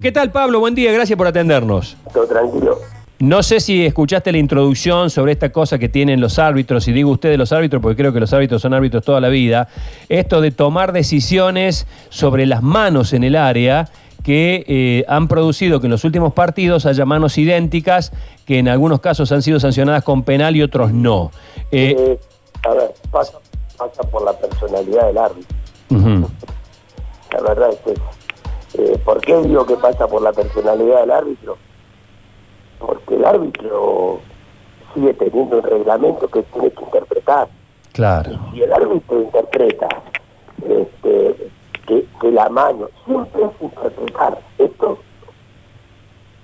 ¿Qué tal, Pablo? Buen día, gracias por atendernos. Todo tranquilo. No sé si escuchaste la introducción sobre esta cosa que tienen los árbitros, y digo ustedes los árbitros porque creo que los árbitros son árbitros toda la vida, esto de tomar decisiones sobre las manos en el área que eh, han producido que en los últimos partidos haya manos idénticas que en algunos casos han sido sancionadas con penal y otros no. Eh, Eh, a ver, pasa, pasa por la personalidad del árbitro. La verdad es que, eh, ¿por qué digo que pasa por la personalidad del árbitro? Porque el árbitro sigue teniendo un reglamento que tiene que interpretar. claro. Si el árbitro interpreta este, que, que la mano siempre es interpretar esto,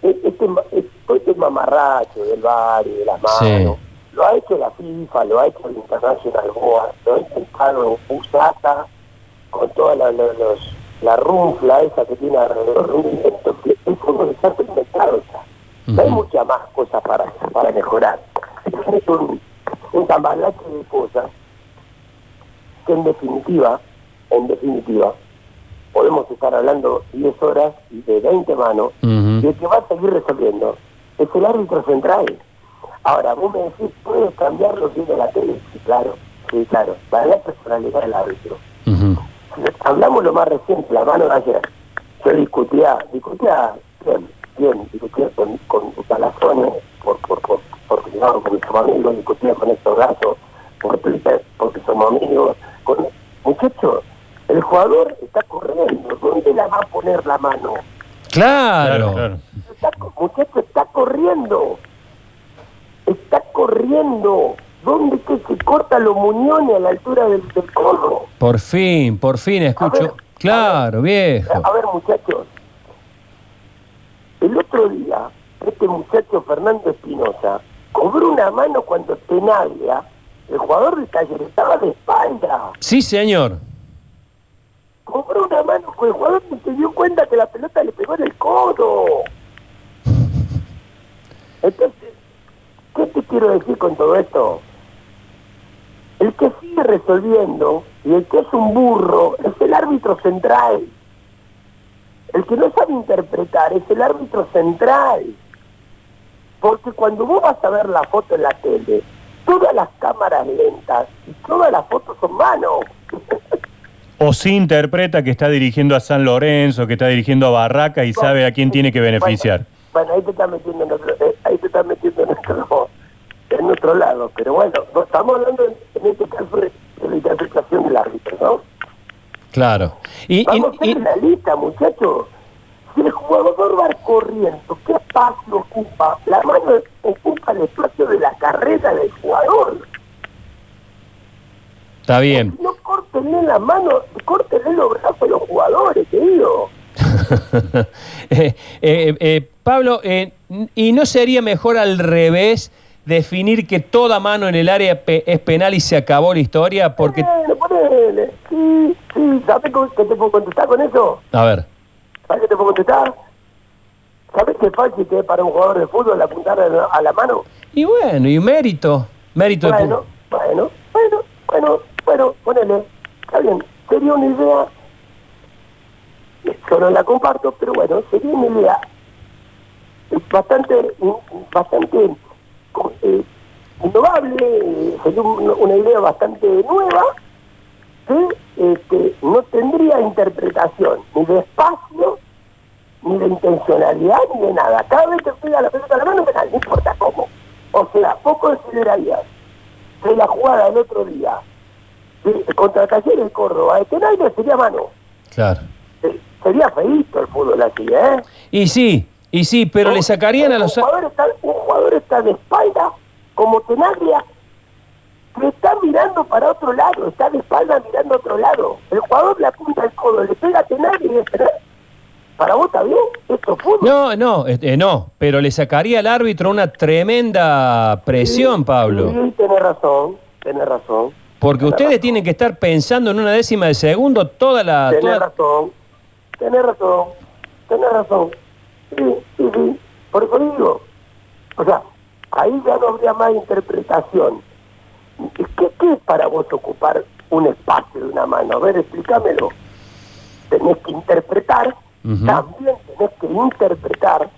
e- este, esto- este mamarracho del bar y de las manos, lo ha hecho la FIFA, lo ha hecho el International Board, lo ha intentado USATA con la, los- la runfla esa que tiene alrededor de un invento que el fútbol está inventado ya. No hay muchas más cosas para, para mejorar. Es un, un tambalache de cosas que en definitiva, en definitiva, podemos estar hablando 10 horas y de 20 manos, Ujú. y el que va a seguir resolviendo es el árbitro central. Ahora, vos me decís, ¿puedes cambiarlo viendo la tele? Sí, claro, sí, claro, va a la personalidad del árbitro. Hablamos lo más reciente, la mano de ayer. Yo discutía, discutía bien, bien, discutía con, con Talazones, por, por, por, por, digamos, porque somos amigos, discutía con estos gatos, por Twitter, porque somos amigos. Con... Muchachos, el jugador está corriendo, ¿dónde la va a poner la mano? Claro. Está, co- muchacho, está corriendo. Está corriendo. ¿Dónde que se corta los muñones a la altura del, del codo? Por fin, por fin A ver, escucho. Claro, viejo. A ver, muchachos. El otro día, este muchacho Fernando Espinosa cobró una mano cuando Tenaglia, el jugador de Taller, estaba de espalda. Sí, señor. Cobró una mano con el jugador y se dio cuenta que la pelota le pegó en el codo. Entonces, ¿qué te quiero decir con todo esto? El que sigue resolviendo y el que es un burro es el árbitro central. El que no sabe interpretar es el árbitro central. Porque cuando vos vas a ver la foto en la tele, todas las cámaras lentas y todas las fotos son manos. O sí interpreta que está dirigiendo a San Lorenzo, que está dirigiendo a Barraca y sabe a quién tiene que beneficiar. Bueno, ahí te estás metiendo en otro, eh, ahí te estás metiendo en otro, en otro lado. Pero bueno, no estamos hablando en, en este caso de, de la interpretación del árbitro, ¿no? Claro. Y, y- Vamos a y- la lista, muchachos. Si el jugador va corriendo, ¿qué espacio ocupa? La mano ocupa el espacio de la carrera del jugador. está bien. No córtenle la mano, córtenle los brazos a los jugadores, querido. Eh, eh, eh, Pablo, eh, ¿y no sería mejor al revés definir que toda mano en el área pe- es penal y se acabó la historia? Porque, Ponele, ponele. Sí, sí, ¿sabes qué te puedo contestar con eso? a ver, ¿Sabes qué te puedo contestar? ¿Sabes qué fácil que es para un jugador de fútbol apuntar a la, a la mano? y bueno, y mérito, mérito de Bueno, pu- bueno, bueno, bueno, bueno, ponele. Está bien, sería una idea. Yo no la comparto, pero bueno, sería una idea bastante, bastante eh, innovable, sería un- una idea bastante nueva que este, no tendría interpretación ni de espacio, ni de intencionalidad, ni de nada. Cada vez que pega la pelota a la mano, penal, no importa cómo. O sea, poco considerarías que la jugada del otro día de- contra Talleres de Córdoba de Tenaire sería mano. Claro. Eh, Sería feíto el fútbol así, ¿eh? Y sí, y sí, pero le sacarían a los... Un jugador está, un jugador está de espalda, como Tenaglia, que está mirando para otro lado, está de espalda mirando a otro lado. El jugador le apunta el codo, le pega a Tenaglia y dice, ¿para vos está bien? Esto es fútbol. No, no, eh, no, pero le sacaría al árbitro una tremenda presión, Pablo. Sí, tenés razón, tenés razón. Porque Tenés ustedes razón. tienen que estar pensando en una décima de segundo toda la... Tenés toda- razón, tenés razón, tenés razón. Sí. Por eso digo, o sea, ahí ya no habría más interpretación. ¿Qué, qué es para vos ocupar un espacio de una mano? A ver, explícamelo. Tenés que interpretar también tenés que interpretar,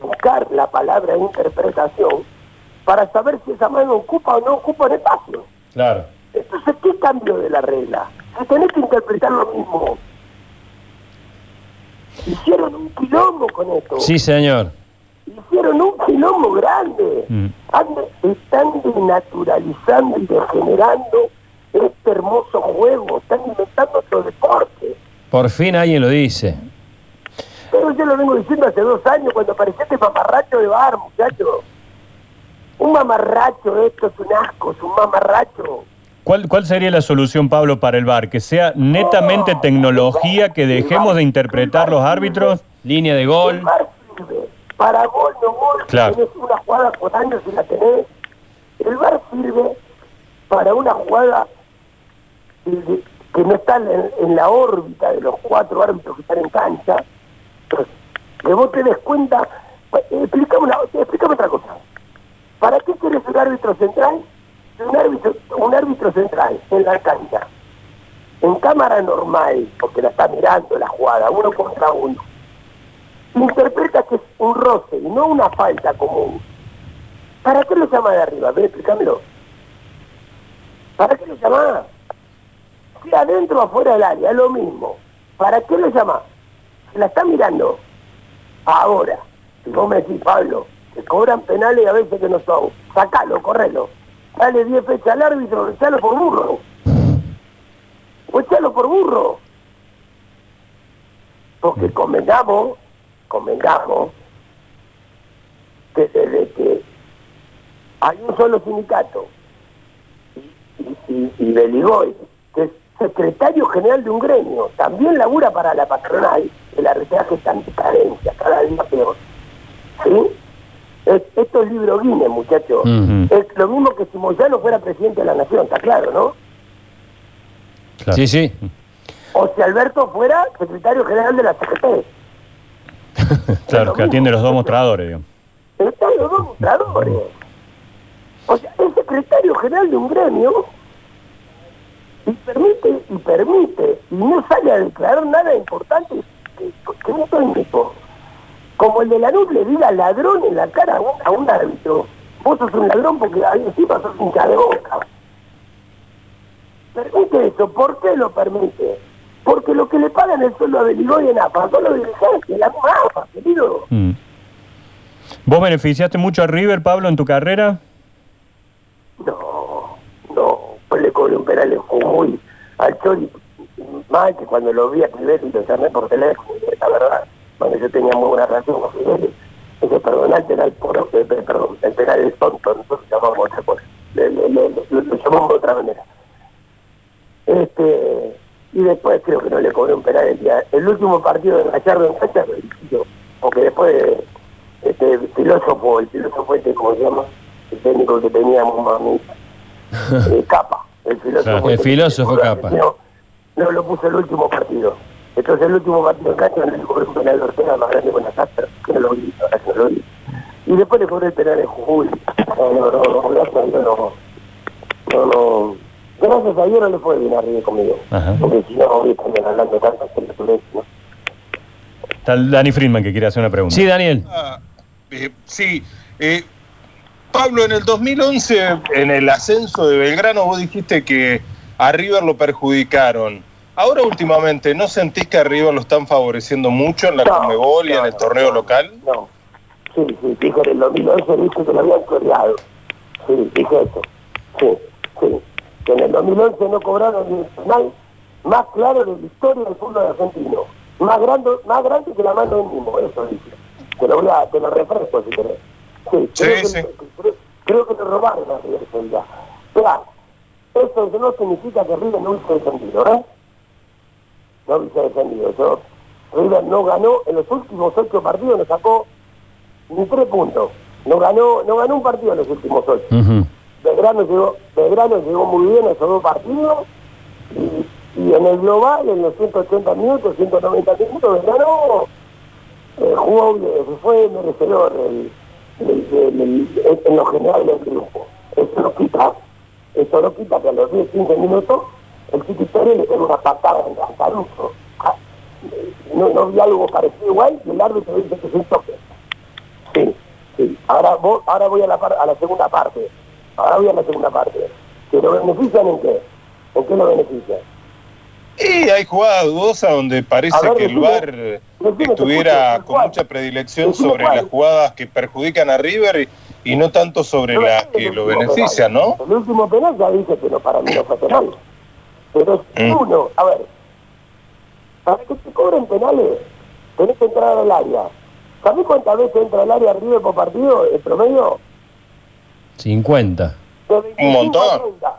buscar la palabra interpretación para saber si esa mano ocupa o no ocupa el espacio. Claro. Entonces, ¿qué cambio de la regla? Si tenés que interpretar lo mismo. Hicieron un quilombo con esto. Sí, señor. Hicieron un quilombo grande. Mm. Están desnaturalizando y degenerando este hermoso juego. Están inventando otro deporte. Por fin alguien lo dice. Pero yo lo vengo diciendo hace dos años cuando apareció este mamarracho de bar, muchacho. Un mamarracho, esto es un asco, es un mamarracho. ¿Cuál, ¿Cuál sería la solución, Pablo, para el VAR? ¿Que sea netamente tecnología, que dejemos de interpretar los árbitros? Línea de El gol. VAR sirve para gol, no gol, Claro. tenés una jugada por año si la tenés. El VAR sirve para una jugada que no está en, en la órbita de los cuatro árbitros que están en cancha. Entonces, que vos te des cuenta, explícame, una- explícame otra cosa. ¿Para qué querés un árbitro central? Un árbitro, un árbitro central en la cancha, en cámara normal, porque la está mirando la jugada, uno contra uno interpreta que es un roce y no una falta común. ¿Para qué lo llama de arriba? A explícamelo. ¿Para qué lo llama? Si adentro o afuera del área, es lo mismo. ¿Para qué lo llama? Se la está mirando. Ahora, si vos me decís, Pablo, que cobran penales a veces que no son, sacalo, correlo. Dale 10 fechas al árbitro, echalo por burro. O echalo por burro. Porque convengamos, convengamos, que desde que hay un solo sindicato y, y, Beligoy, que es secretario general de un gremio, también labura para la patronal, el arbitraje está en carencia, cada día peor. ¿Sí? Es- esto es libro Guinness, muchachos. Es lo mismo que si Moyano fuera presidente de la nación, está claro, ¿no? Claro. Sí, sí. O si Alberto fuera secretario general de la CGT. Claro, que atiende los dos mostradores, digamos. Están los dos mostradores. O sea, es secretario general de un gremio y permite, y permite, y no sale a declarar nada importante que, que un técnico, como el de la nube le diga ladrón en la cara a un, a un árbitro. Vos sos un ladrón porque ahí encima sos hincha de boca. Permite eso, ¿por qué lo permite? Porque lo que le pagan el sueldo a Beligoy en AFA son los dirigentes, la misma AFA, querido. Mm. ¿Vos beneficiaste mucho a River, Pablo, en tu carrera? No, no, pues le cobré un penal en Jujuy al Chori, más que cuando lo vi a Fidel y lo llamé por teléfono, la verdad, cuando yo tenía muy buena relación con Fidel, ese perdón, el penal, por, eh, perdón, el penal es tonto, nosotros llamamos otra cosa, le, le- le- lo, llamamos de otra manera. Este, y después creo que no le cobré un penal el día, el último partido de Gallardo en yo, porque después este el filósofo, el filósofo este, ¿cómo se llama? El técnico que teníamos, mami, eh, Capa, el filósofo. Claro. El este, filósofo Capa. No, no lo puso el último partido. Entonces el último partido en cancha le cobré un penal de Ortega más grande con la casa, que no lo vi, ahora que no lo vi. Y después le cobré el penal en Jujuy. No, no, no, no, gracias a Dios no. No, no. Gracias a Dios no le fue bien arriba conmigo. Porque si no, hoy estarían hablando tanto sobre tu ¿no? Está el Dani Friedman que quiere hacer una pregunta. Sí, Daniel. Ah, eh, sí. eh, Pablo, en el 2011, en el ascenso de Belgrano, vos dijiste que a River lo perjudicaron. Ahora últimamente, ¿no sentís que a River lo están favoreciendo mucho en la No, Conmebol y no, en el torneo no, local? No. Sí, sí, dije en el 2011 dije que lo habían choreado. Sí, dije eso. Sí, sí. Que en el 2011 no cobraron ni el penal más claro de la historia del fútbol argentino. Más grande, más grande que la mano del mismo, eso dije. Te lo voy a, te lo refresco si querés. Sí, Sí, creo, sí. Que, creo, creo que te robaron a River. Pero eso no significa que River no hubiese defendido, ¿eh? No hubiese defendido. Yo, River no ganó, en los últimos ocho partidos no sacó ni tres puntos. No ganó, no ganó un partido en los últimos ocho. Ujú. Belgrano llegó, Belgrano llegó muy bien a esos dos partidos y, y en el global, en los 180 minutos, 190 minutos, Belgrano eh, jugó bien, fue merecedor del- en lo general del triunfo. Eso no quita, eso no quita que a los 10, 15 minutos el Chiquitore le pega una patada en Caruso. no, no vi algo parecido igual y el árbitro dice que es un toque. Sí, sí. Ahora, vo- ahora voy a la, par- a la segunda parte. Ahora voy a la segunda parte. ¿Que lo benefician en qué? ¿En qué lo benefician? Y hay jugadas dudosas donde parece ver, que el decime, VAR decime, estuviera con mucha predilección Decime sobre cuál. las jugadas que perjudican a River y, y no tanto sobre No, las que lo benefician, penal. ¿no? El último penal ya dije que no, para mí no fue penal. Pero si Mm. uno, a ver, para que te cobren penales, tenés que entrar al área. ¿Sabés cuántas veces entra al área River por partido? El promedio 50. de 25 Un montón. a 30.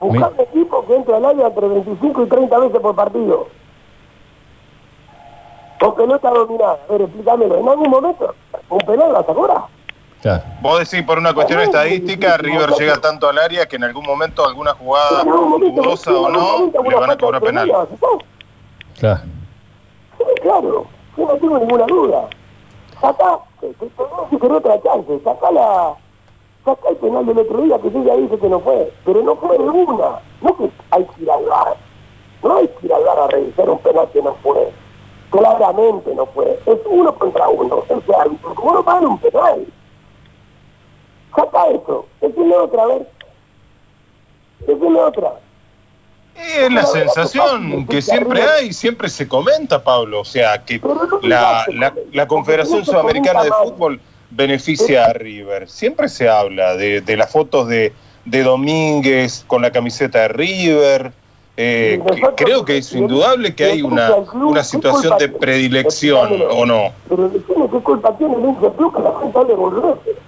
Buscar un equipo que entra al área entre 25 y 30 veces por partido. Con pelota dominada. A ver, explícamelo. ¿En algún momento un penal vas a cobrar? Claro. Vos decís por una cuestión estadística, River llega tanto al área que en algún momento alguna jugada dudosa o no le van a cobrar penal. a. Claro. Sí, claro, yo no tengo ninguna duda. Sacá, te, a decir otra chance, sacá la, sacá el penal del otro día que yo ya dije que no fue, pero no fue de una, no que hay que ir al bar, no hay que ir al bar a revisar un penal que no fue, claramente no fue, es uno contra uno, ese árbitro, ¿cómo no pagan un penal? Saca eso, decime otra vez, decime otra. Es la sensación que siempre hay, siempre se comenta, Pablo. O sea, que la, la, la Confederación Sudamericana de Fútbol beneficia a River. Siempre se habla de, de las fotos de, de Domínguez con la camiseta de River. Eh, que creo que es indudable que hay una, una situación de predilección, ¿o no? Pero decime qué culpa tiene el club que la gente.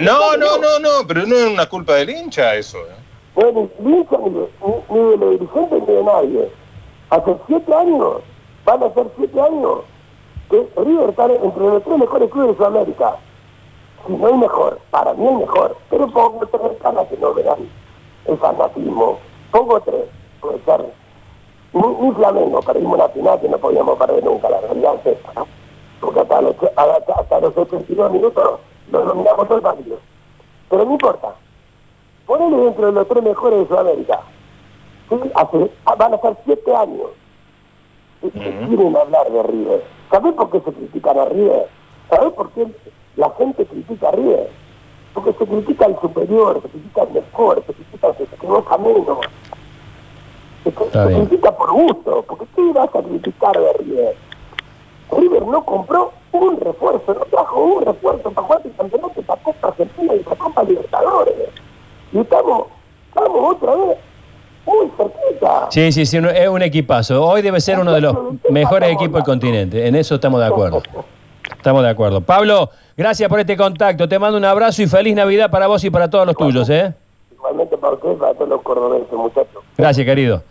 No, no, no, no, pero no es una culpa del hincha eso. ¿eh? No es ni hincha ni de, los dirigentes ni de nadie. Hace siete años, van a ser siete años, que River está entre los tres mejores clubes de Sudamérica. Si no hay mejor, para mí el mejor. Pero pongo tres para que no vean el fanatismo. Pongo tres, puede ser. Ni, ni Flamengo, perdimos una final que no podíamos perder nunca, la realidad es. Porque hasta los, hasta, hasta los 82 minutos lo dominamos todo el partido. Pero no importa. Ponele dentro de los tres mejores de Sudamérica. ¿Sí? Hace, ah, van a ser siete años. ¿Y qué Ujú. quieren hablar de River? ¿Sabés por qué se critican a River? ¿Sabés por qué la gente critica a River? Porque se critica al superior, se critica al mejor, se critica al que se equivoca menos. Se, se critica por gusto, porque ¿qué vas a criticar de River? River no compró un refuerzo, no trajo un refuerzo para jugar el campeonato, para Copa Argentina y para Copa Libertadores. Y estamos, estamos otra vez muy cerquita. Sí, sí, sí, es un equipazo. Hoy debe ser uno de los mejores equipos del continente. En eso estamos de acuerdo. Estamos de acuerdo. Pablo, gracias por este contacto. Te mando un abrazo y feliz Navidad para vos y para todos los tuyos, ¿eh? Igualmente para ustedes, para todos los cordobeses, muchachos. Gracias, querido.